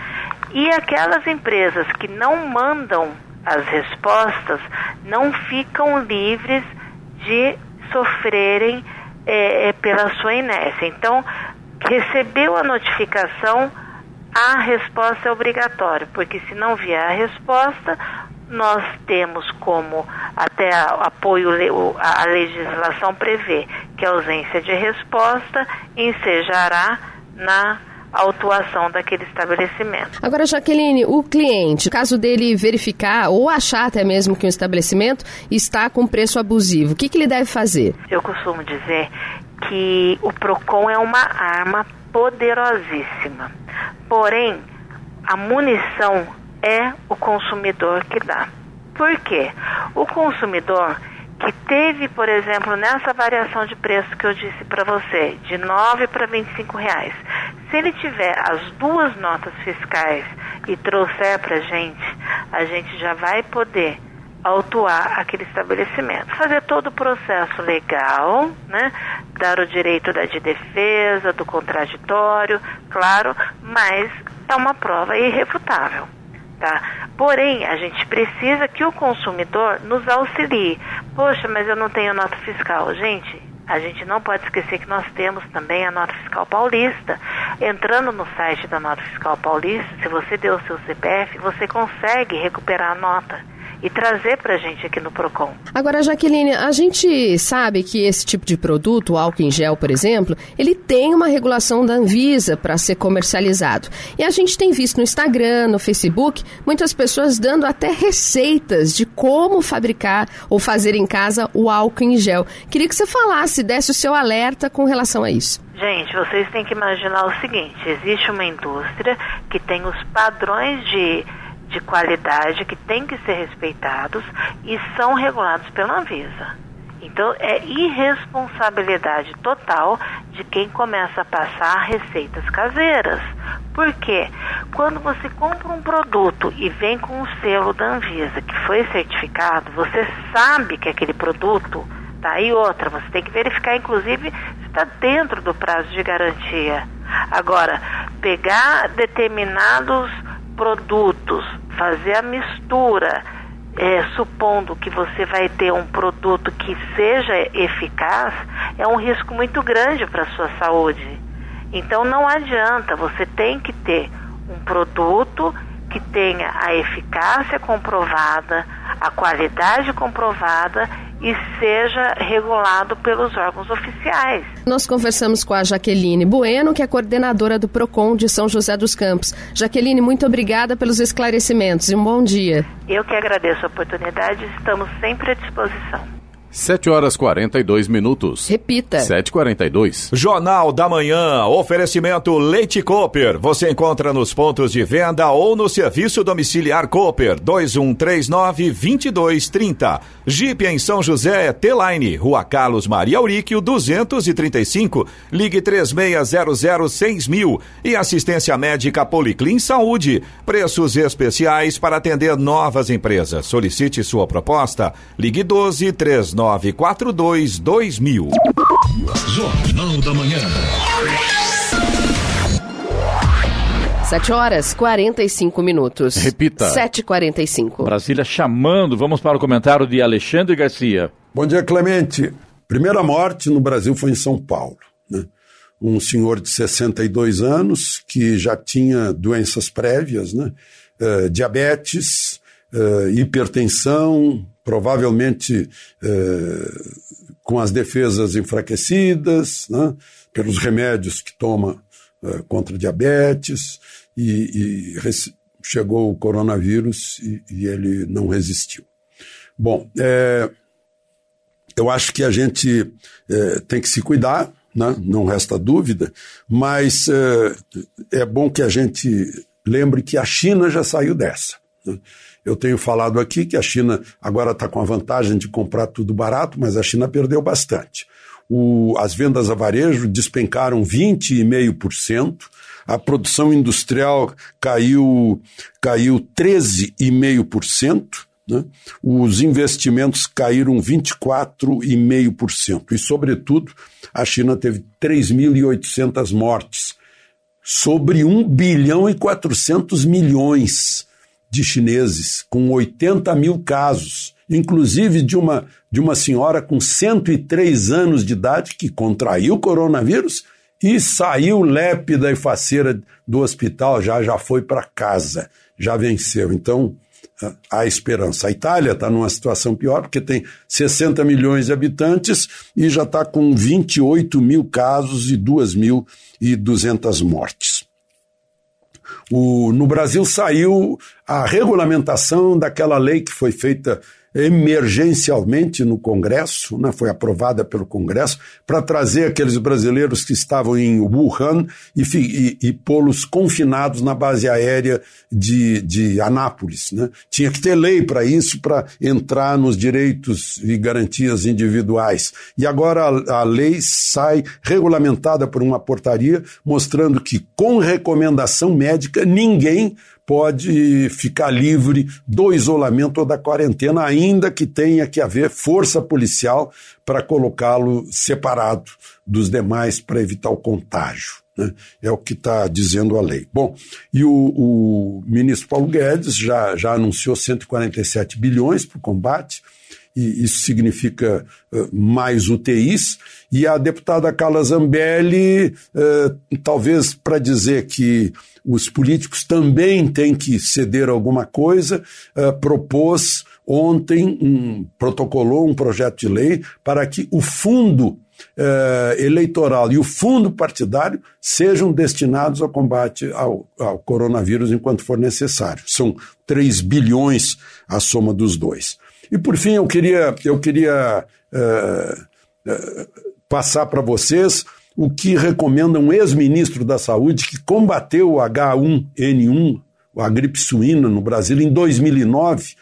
E aquelas empresas que não mandam as respostas não ficam livres de sofrerem é, pela sua inércia. Então, recebeu a notificação, a resposta é obrigatória, porque se não vier a resposta, nós temos como até apoio a legislação prevê que a ausência de resposta ensejará na autuação daquele estabelecimento. Agora, Jaqueline, o cliente, caso dele verificar ou achar até mesmo que um estabelecimento está com preço abusivo, o que, que ele deve fazer? Eu costumo dizer que o PROCON é uma arma poderosíssima. Porém, a munição é o consumidor que dá. Por quê? O consumidor que teve, por exemplo, nessa variação de preço que eu disse para você, de 9 para 25 reais, se ele tiver as duas notas fiscais e trouxer para a gente, a gente já vai poder autuar aquele estabelecimento. Fazer todo o processo legal, né? Dar o direito da de defesa, do contraditório, claro, mas é uma prova irrefutável. Tá? Porém, a gente precisa que o consumidor nos auxilie. Poxa, mas eu não tenho nota fiscal. Gente, a gente não pode esquecer que nós temos também a nota fiscal paulista. Entrando no site da nota fiscal paulista, se você deu o seu CPF, você consegue recuperar a nota e trazer para a gente aqui no PROCON. Agora, Jaqueline, a gente sabe que esse tipo de produto, o álcool em gel, por exemplo, ele tem uma regulação da Anvisa para ser comercializado. E a gente tem visto no Instagram, no Facebook, muitas pessoas dando até receitas de como fabricar ou fazer em casa o álcool em gel. Queria que você falasse, desse o seu alerta com relação a isso. Gente, vocês têm que imaginar o seguinte: existe uma indústria que tem os padrões de de qualidade que têm que ser respeitados e são regulados pela Anvisa. Então é irresponsabilidade total de quem começa a passar receitas caseiras. Por quê? Quando você compra um produto e vem com o selo da Anvisa que foi certificado, você sabe que aquele produto tá aí outra, você tem que verificar inclusive se está dentro do prazo de garantia. Agora, pegar determinados produtos, fazer a mistura, é, supondo que você vai ter um produto que seja eficaz, é um risco muito grande para a sua saúde. Então não adianta, você tem que ter um produto que tenha a eficácia comprovada, a qualidade comprovada e seja regulado pelos órgãos oficiais. Nós conversamos com a Jaqueline Bueno, que é coordenadora do PROCON de São José dos Campos. Jaqueline, muito obrigada pelos esclarecimentos e um bom dia. Eu que agradeço a oportunidade, estamos sempre à disposição. 7 horas 42 minutos. Repita. 7h42. Jornal da Manhã. Oferecimento Leite Cooper. Você encontra nos pontos de venda ou no serviço domiciliar Cooper 2139-2230. Jeep em São José, T-Line, Rua Carlos Maria Auríquio, 235. Ligue 36006000. E assistência médica Policlin Saúde. Preços especiais para atender novas empresas. Solicite sua proposta. Ligue 12 39 3942 2000. Jornal da Manhã. 7 horas 45 minutos. Repita. 7h45. Brasília chamando. Vamos para o comentário de Alexandre Garcia. Bom dia, Clemente. Primeira morte no Brasil foi em São Paulo. Né? Um senhor de 62 anos que já tinha doenças prévias, né? Uh, diabetes, uh, hipertensão, provavelmente eh, com as defesas enfraquecidas, né, pelos remédios que toma eh, contra diabetes, e, e chegou o coronavírus e, e, ele não resistiu. Bom, é, eu acho que a gente é, tem que se cuidar, né, não resta dúvida, mas é, é bom que a gente lembre que a China já saiu dessa. Né? Eu tenho falado aqui que a China agora está com a vantagem de comprar tudo barato, mas a China perdeu bastante. O, as vendas a varejo despencaram 20,5%, a produção industrial caiu, caiu 13,5%, né? os investimentos caíram 24,5%. E, sobretudo, a China teve 3.800 mortes, sobre 1 bilhão e 400 milhões de chineses, com 80 mil casos, inclusive de uma, de uma senhora com 103 anos de idade que contraiu coronavírus e saiu lépida e faceira do hospital, já, já foi para casa, já venceu. Então, há esperança. A Itália está numa situação pior, porque tem 60 milhões de habitantes e já está com 28 mil casos e 2.200 mortes. O, no Brasil saiu a regulamentação daquela lei que foi feita emergencialmente no Congresso, né, foi aprovada pelo Congresso, para trazer aqueles brasileiros que estavam em Wuhan e, e, e pô-los confinados na base aérea de, de Anápolis. Né. Tinha que ter lei para isso, para entrar nos direitos e garantias individuais. E agora a, a lei sai regulamentada por uma portaria mostrando que, com recomendação médica, ninguém pode ficar livre do isolamento ou da quarentena, ainda que tenha que haver força policial para colocá-lo separado dos demais para evitar o contágio. Né? É o que está dizendo a lei. Bom, e o, o ministro Paulo Guedes já, já anunciou 147 bilhões para o combate e isso significa uh, mais UTIs. E a deputada Carla Zambelli, uh, talvez para dizer que os políticos também têm que ceder alguma coisa, uh, propôs ontem, um, protocolou um projeto de lei para que o fundo eleitoral e o fundo partidário sejam destinados ao combate ao, ao coronavírus enquanto for necessário. São 3 bilhões a soma dos dois. E por fim, eu queria, eu queria uh, uh, passar para vocês o que recomenda um ex-ministro da Saúde que combateu o H1N1, a gripe suína no Brasil, em 2009.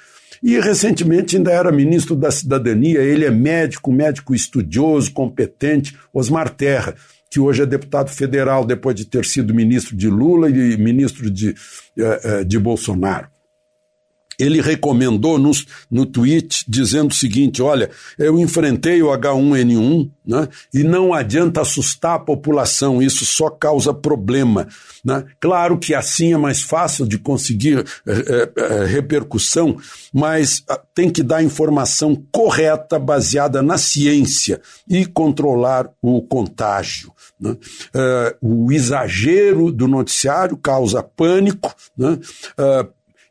E recentemente ainda era ministro da Cidadania. Ele é médico, médico estudioso, competente, Osmar Terra, que hoje é deputado federal depois de ter sido ministro de Lula e ministro de, eh, de Bolsonaro ele recomendou no, no tweet dizendo o seguinte: olha, eu enfrentei o H1N1 né, e não adianta assustar a população, isso só causa problema. Né? Claro que assim é mais fácil de conseguir é, é, repercussão, mas ah, tem que dar informação correta, baseada na ciência e controlar o contágio. Né? O exagero do noticiário causa pânico, né?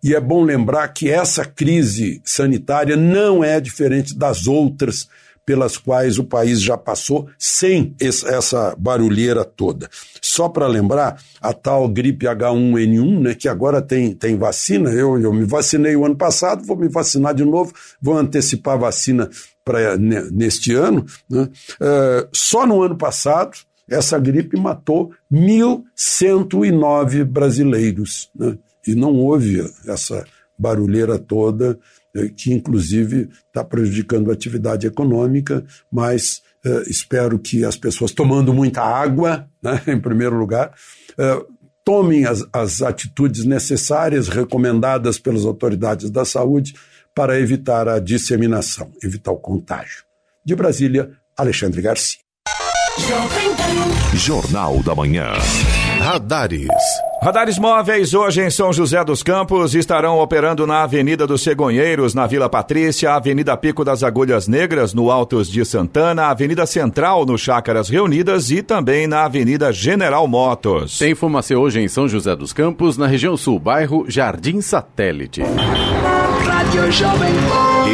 E é bom lembrar que essa crise sanitária não é diferente das outras pelas quais o país já passou sem essa barulheira toda. Só para lembrar, a tal gripe H1N1, né, que agora tem, tem vacina, eu, eu me vacinei o ano passado, vou me vacinar de novo, vou antecipar a vacina para neste ano. Né, uh, só no ano passado, essa gripe matou 1.109 brasileiros. Né? E não houve essa barulheira toda, eh, que inclusive está prejudicando a atividade econômica, mas eh, espero que as pessoas tomando muita água, né, em primeiro lugar, eh, tomem as, as atitudes necessárias recomendadas pelas autoridades da saúde para evitar a disseminação, evitar o contágio. De Brasília, Alexandre Garcia. Jornal da Manhã. Radares. Radares móveis hoje em São José dos Campos estarão operando na Avenida dos Cegonheiros, na Vila Patrícia, Avenida Pico das Agulhas Negras, no Altos de Santana, Avenida Central, no Chácaras Reunidas e também na Avenida General Motos. Tem informação hoje em São José dos Campos, na região sul, bairro Jardim Satélite. Rádio Jovem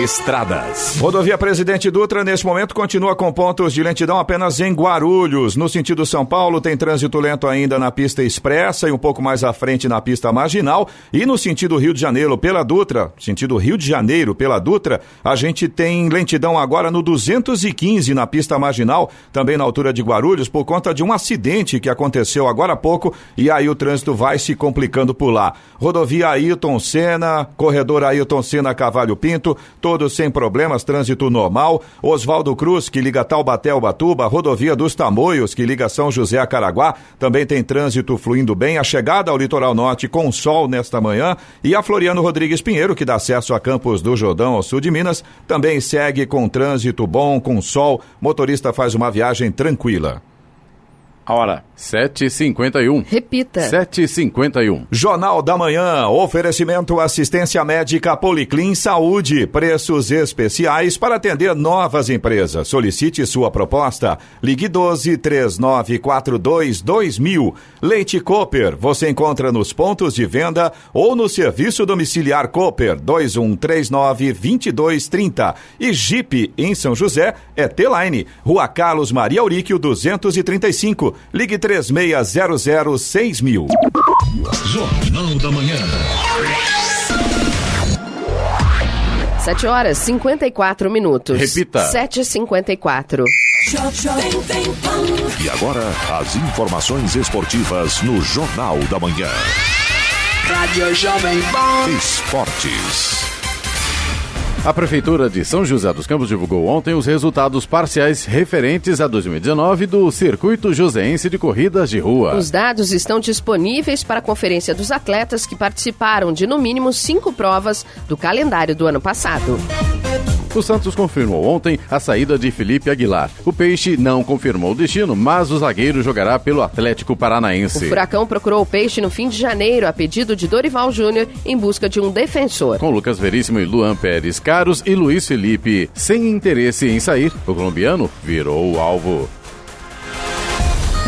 Estradas. Rodovia Presidente Dutra, neste momento, continua com pontos de lentidão apenas em Guarulhos. No sentido São Paulo, tem trânsito lento ainda na pista expressa e um pouco mais à frente na pista marginal. E no sentido Rio de Janeiro, pela Dutra, sentido Rio de Janeiro, pela Dutra, a gente tem lentidão agora no 215 na pista marginal, também na altura de Guarulhos, por conta de um acidente que aconteceu agora há pouco e aí o trânsito vai se complicando por lá. Rodovia Ailton Senna, corredor Ailton Senna Cavalho Pinto, todos sem problemas, trânsito normal. Oswaldo Cruz, que liga Taubaté ao Batuba, rodovia dos Tamoios, que liga São José a Caraguá, também tem trânsito fluindo bem. A chegada ao litoral norte com sol nesta manhã. E a Floriano Rodrigues Pinheiro, que dá acesso a Campos do Jordão, ao sul de Minas, também segue com trânsito bom, com sol. Motorista faz uma viagem tranquila. A hora 7h51. Repita. 7h51. Jornal da Manhã. Oferecimento assistência médica Policlin Saúde. Preços especiais para atender novas empresas. Solicite sua proposta. Ligue 12 3942 2000. Leite Cooper. Você encontra nos pontos de venda ou no serviço domiciliar Cooper 2139 2230. E Jeep em São José é T-Line. Rua Carlos Maria Auríquio 235. Ligue 3600 3000. Jornal da Manhã. 7 horas 54 minutos. Repita. 7h54. E agora, as informações esportivas no Jornal da Manhã. Rádio Jovem Pan. Esportes. A Prefeitura de São José dos Campos divulgou ontem os resultados parciais referentes a 2019 do Circuito Joseense de Corridas de Rua. Os dados estão disponíveis para a conferência dos atletas que participaram de no mínimo cinco provas do calendário do ano passado. O Santos confirmou ontem a saída de Felipe Aguilar. O Peixe não confirmou o destino, mas o zagueiro jogará pelo Atlético O Paranaense. Furacão procurou o Peixe no fim de janeiro a pedido de Dorival Júnior em busca de um defensor. Com Lucas Veríssimo e Luan Pérez Caros e Luiz Felipe sem interesse em sair, o colombiano virou o alvo.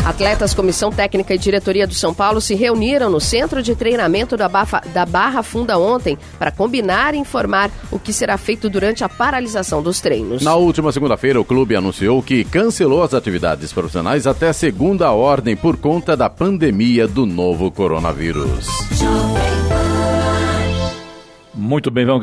Atletas, comissão técnica e diretoria do São Paulo se reuniram no centro de treinamento da, Bafa- da Barra Funda ontem para combinar e informar o que será feito durante a paralisação dos treinos. Na última segunda-feira, o clube anunciou que cancelou as atividades profissionais até segunda ordem por conta da pandemia do novo coronavírus. Muito bem, vamos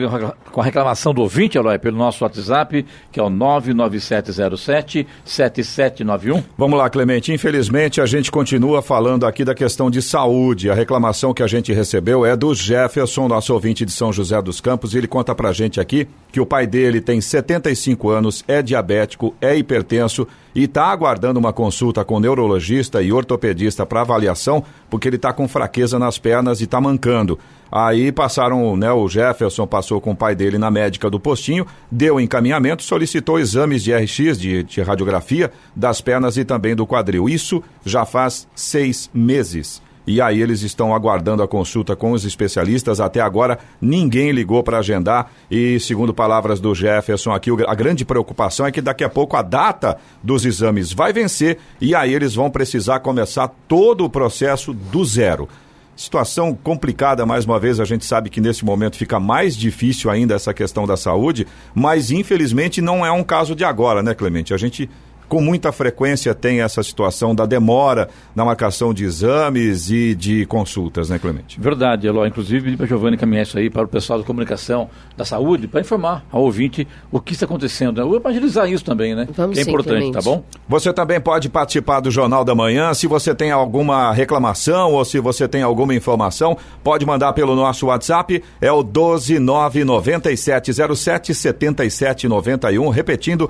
com a reclamação do ouvinte, Eloy, pelo nosso WhatsApp, que é o 99707-7791. Vamos lá, Clemente. Infelizmente, a gente continua falando aqui da questão de saúde. A reclamação que a gente recebeu é do Jefferson, nosso ouvinte de São José dos Campos, e ele conta pra gente aqui que o pai dele tem 75 anos, é diabético, é hipertenso e está aguardando uma consulta com neurologista e ortopedista para avaliação, porque ele está com fraqueza nas pernas e está mancando. Aí passaram, né, o Jefferson passou com o pai dele na médica do postinho, deu encaminhamento, solicitou exames de RX, de, de radiografia, das pernas e também do quadril. Isso já faz seis meses. E aí eles estão aguardando a consulta com os especialistas. Até agora ninguém ligou para agendar. E segundo palavras do Jefferson aqui, a grande preocupação é que daqui a pouco a data dos exames vai vencer e aí eles vão precisar começar todo o processo do zero. Situação complicada, mais uma vez, a gente sabe que nesse momento fica mais difícil ainda essa questão da saúde, mas infelizmente não é um caso de agora, né, Clemente? A gente com muita frequência tem essa situação da demora na marcação de exames e de consultas, né, Clemente? Verdade, Eloy. Inclusive, pedi para a Giovanni encaminhar isso aí para o pessoal da comunicação da saúde, para informar ao ouvinte o que está acontecendo. Eu vou agilizar isso também, né? Vamos que é sim, importante, Clemente. tá bom? Você também pode participar do Jornal da Manhã. Se você tem alguma reclamação ou se você tem alguma informação, pode mandar pelo nosso WhatsApp. É o 12997077791. Repetindo,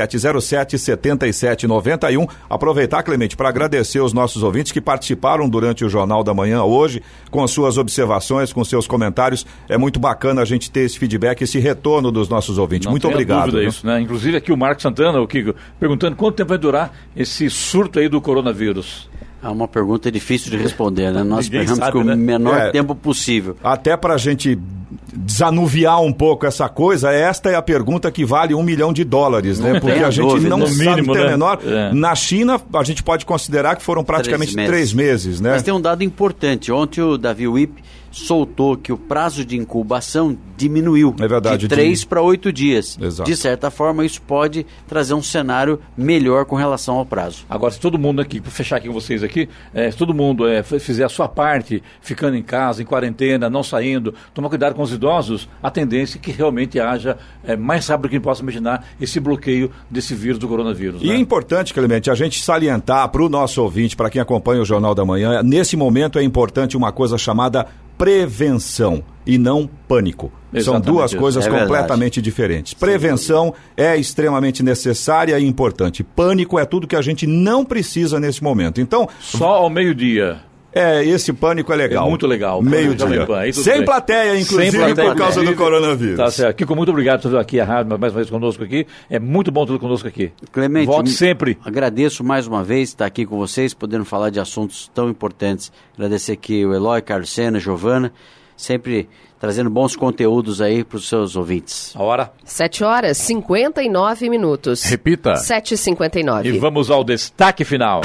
12997077791. Aproveitar, Clemente, para agradecer os nossos ouvintes que participaram durante o Jornal da Manhã hoje, com suas observações, com seus comentários. É muito bacana a gente ter esse feedback, esse retorno dos nossos ouvintes. Não muito obrigado. viu? isso, né? Inclusive aqui o Marcos Santana, o Kiko, perguntando quanto tempo vai durar esse surto aí do coronavírus. É uma pergunta difícil de responder, né? Nós Ninguém esperamos sabe, que o né? menor É. tempo possível. Até para a gente desanuviar um pouco essa coisa, esta é a pergunta que vale um milhão de dólares, né? Porque a gente dúvida. não sabe mínimo, ter né? menor. É. Na China, a gente pode considerar que foram praticamente Três três meses. meses, né? Mas tem um dado importante. Ontem o Davi Wip soltou que o prazo de incubação diminuiu É verdade, de três de- para oito dias. Exato. De certa forma, isso pode trazer um cenário melhor com relação ao prazo. Agora, se todo mundo aqui, para fechar aqui com vocês aqui, eh, se todo mundo f- fizer a sua parte, ficando em casa, em quarentena, não saindo, tomar cuidado com os idosos, a tendência é que realmente haja, eh, mais rápido do que a gente possa imaginar, esse bloqueio desse vírus do coronavírus. E é né? importante, Clemente, a gente salientar para o nosso ouvinte, para quem acompanha o Jornal da Manhã, nesse momento é importante uma coisa chamada prevenção e não pânico. São Exatamente duas isso. coisas É verdade. completamente diferentes. Prevenção é extremamente necessária e importante. Pânico é tudo que a gente não precisa nesse momento. Então, Só ao meio-dia. É, esse pânico é legal. É muito legal. Meio Jovem dia. Pan, aí tudo Sem bem. plateia, inclusive, Sem plateia, por causa do coronavírus. Tá certo. Kiko, muito obrigado por estar aqui a rádio mais uma vez conosco aqui. É muito bom ter conosco aqui. Clemente, Volte sempre. Agradeço mais uma vez estar aqui com vocês, podendo falar de assuntos tão importantes. Agradecer aqui o Eloy, Carlos Sena, Giovana, sempre trazendo bons conteúdos aí para os seus ouvintes. A hora. 7 horas 59 minutos. Repita. 7h59. E vamos ao destaque final.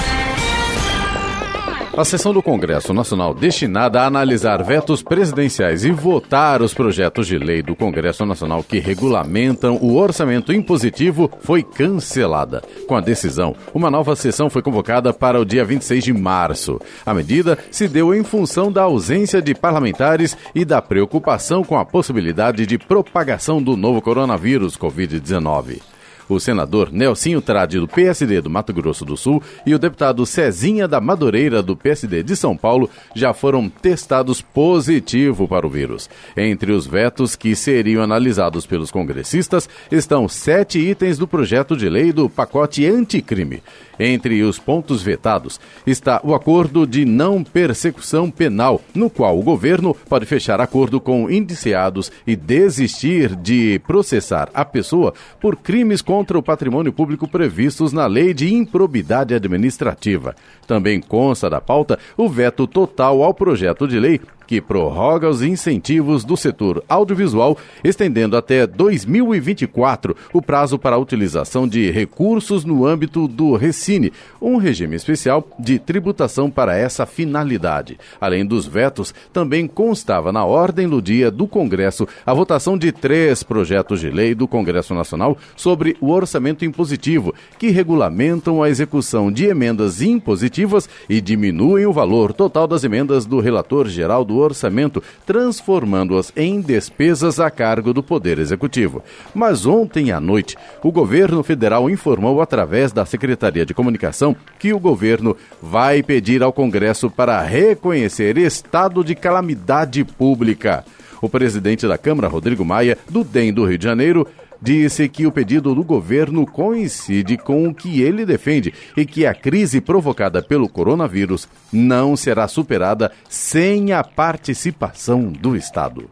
A sessão do Congresso Nacional destinada a analisar vetos presidenciais e votar os projetos de lei do Congresso Nacional que regulamentam o orçamento impositivo foi cancelada. Com a decisão, uma nova sessão foi convocada para o dia 26 de março. A medida se deu em função da ausência de parlamentares e da preocupação com a possibilidade de propagação do novo coronavírus Covid-19 o senador Nelsinho Trade, do PSD do Mato Grosso do Sul, e o deputado Cezinha da Madureira, do PSD de São Paulo, já foram testados positivo para o vírus. Entre os vetos que seriam analisados pelos congressistas estão sete itens do projeto de lei do pacote anticrime. Entre os pontos vetados está o acordo de não persecução penal, no qual o governo pode fechar acordo com indiciados e desistir de processar a pessoa por crimes contra o patrimônio público previstos na Lei de Improbidade Administrativa. Também consta da pauta o veto total ao projeto de lei que prorroga os incentivos do setor audiovisual, estendendo até 2024 o prazo para a utilização de recursos no âmbito do Recine, um regime especial de tributação para essa finalidade. Além dos vetos, também constava na ordem do dia do Congresso a votação de três projetos de lei do Congresso Nacional sobre o orçamento impositivo, que regulamentam a execução de emendas impositivas e diminuem o valor total das emendas do relator geral do orçamento, transformando-as em despesas a cargo do Poder Executivo. Mas ontem à noite, o governo federal informou através da Secretaria de Comunicação que o governo vai pedir ao Congresso para reconhecer estado de calamidade pública. O presidente da Câmara, Rodrigo Maia, do DEM do Rio de Janeiro, disse que o pedido do governo coincide com o que ele defende e que a crise provocada pelo coronavírus não será superada sem a participação do Estado.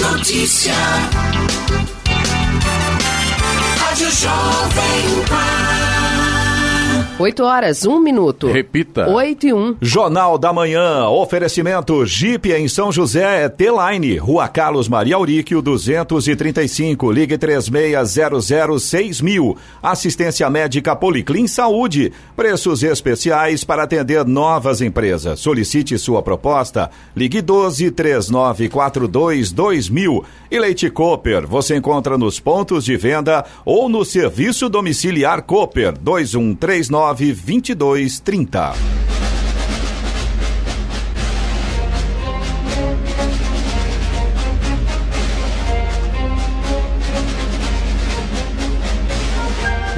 Notícia. Rádio Jovem Pan. 8 horas, 1 minuto. Repita. 8 e 1. Jornal da Manhã, oferecimento Jeep em São José, T-Line, Rua Carlos Maria Auríquio, 235, ligue 36006000. Assistência médica Policlin Saúde, preços especiais para atender novas empresas. Solicite sua proposta, ligue 12 3942 2000. E Leite Cooper, você encontra nos pontos de venda ou no serviço domiciliar Cooper, 2139 2230.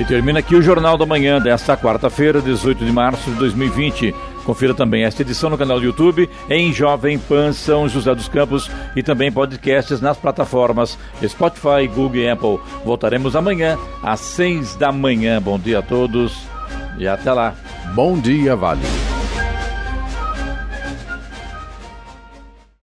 E termina aqui o Jornal da Manhã desta quarta-feira, 18 de março de 2020. Confira também esta edição no canal do YouTube, em Jovem Pan São José dos Campos e também podcasts nas plataformas Spotify, Google e Apple. Voltaremos amanhã às seis da manhã. Bom dia a todos e até lá. Bom dia, Vale.